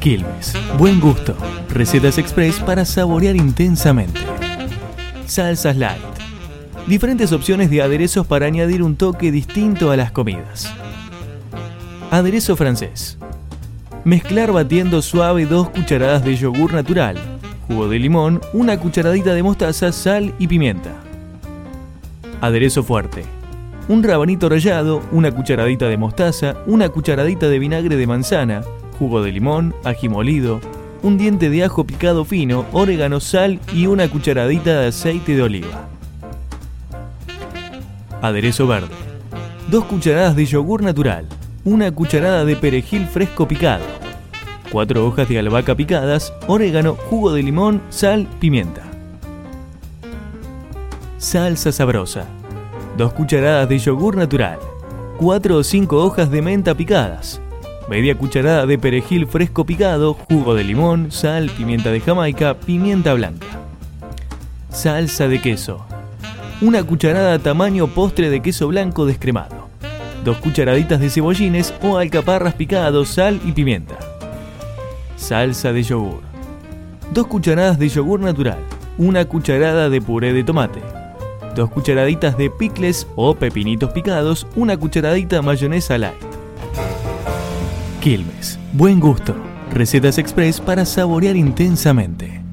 Quilmes. Buen gusto. Recetas express para saborear intensamente. Salsas light. Diferentes opciones de aderezos para añadir un toque distinto a las comidas. Aderezo francés. Mezclar batiendo suave dos cucharadas de yogur natural, jugo de limón, una cucharadita de mostaza, sal y pimienta. Aderezo fuerte. Un rabanito rallado, una cucharadita de mostaza, una cucharadita de vinagre de manzana, jugo de limón, ají molido, un diente de ajo picado fino, orégano, sal y una cucharadita de aceite de oliva. Aderezo verde. Dos cucharadas de yogur natural, una cucharada de perejil fresco picado, cuatro hojas de albahaca picadas, orégano, jugo de limón, sal, pimienta. Salsa sabrosa. Dos cucharadas de yogur natural, cuatro o cinco hojas de menta picadas, media cucharada de perejil fresco picado, jugo de limón, sal, pimienta de Jamaica, pimienta blanca. Salsa de queso. Una cucharada tamaño postre de queso blanco descremado. Dos cucharaditas de cebollines o alcaparras picados, sal y pimienta. Salsa de yogur. Dos cucharadas de yogur natural. Una cucharada de puré de tomate. Dos cucharaditas de picles o pepinitos picados. Una cucharadita mayonesa light. Quilmes. Buen gusto. Recetas express para saborear intensamente.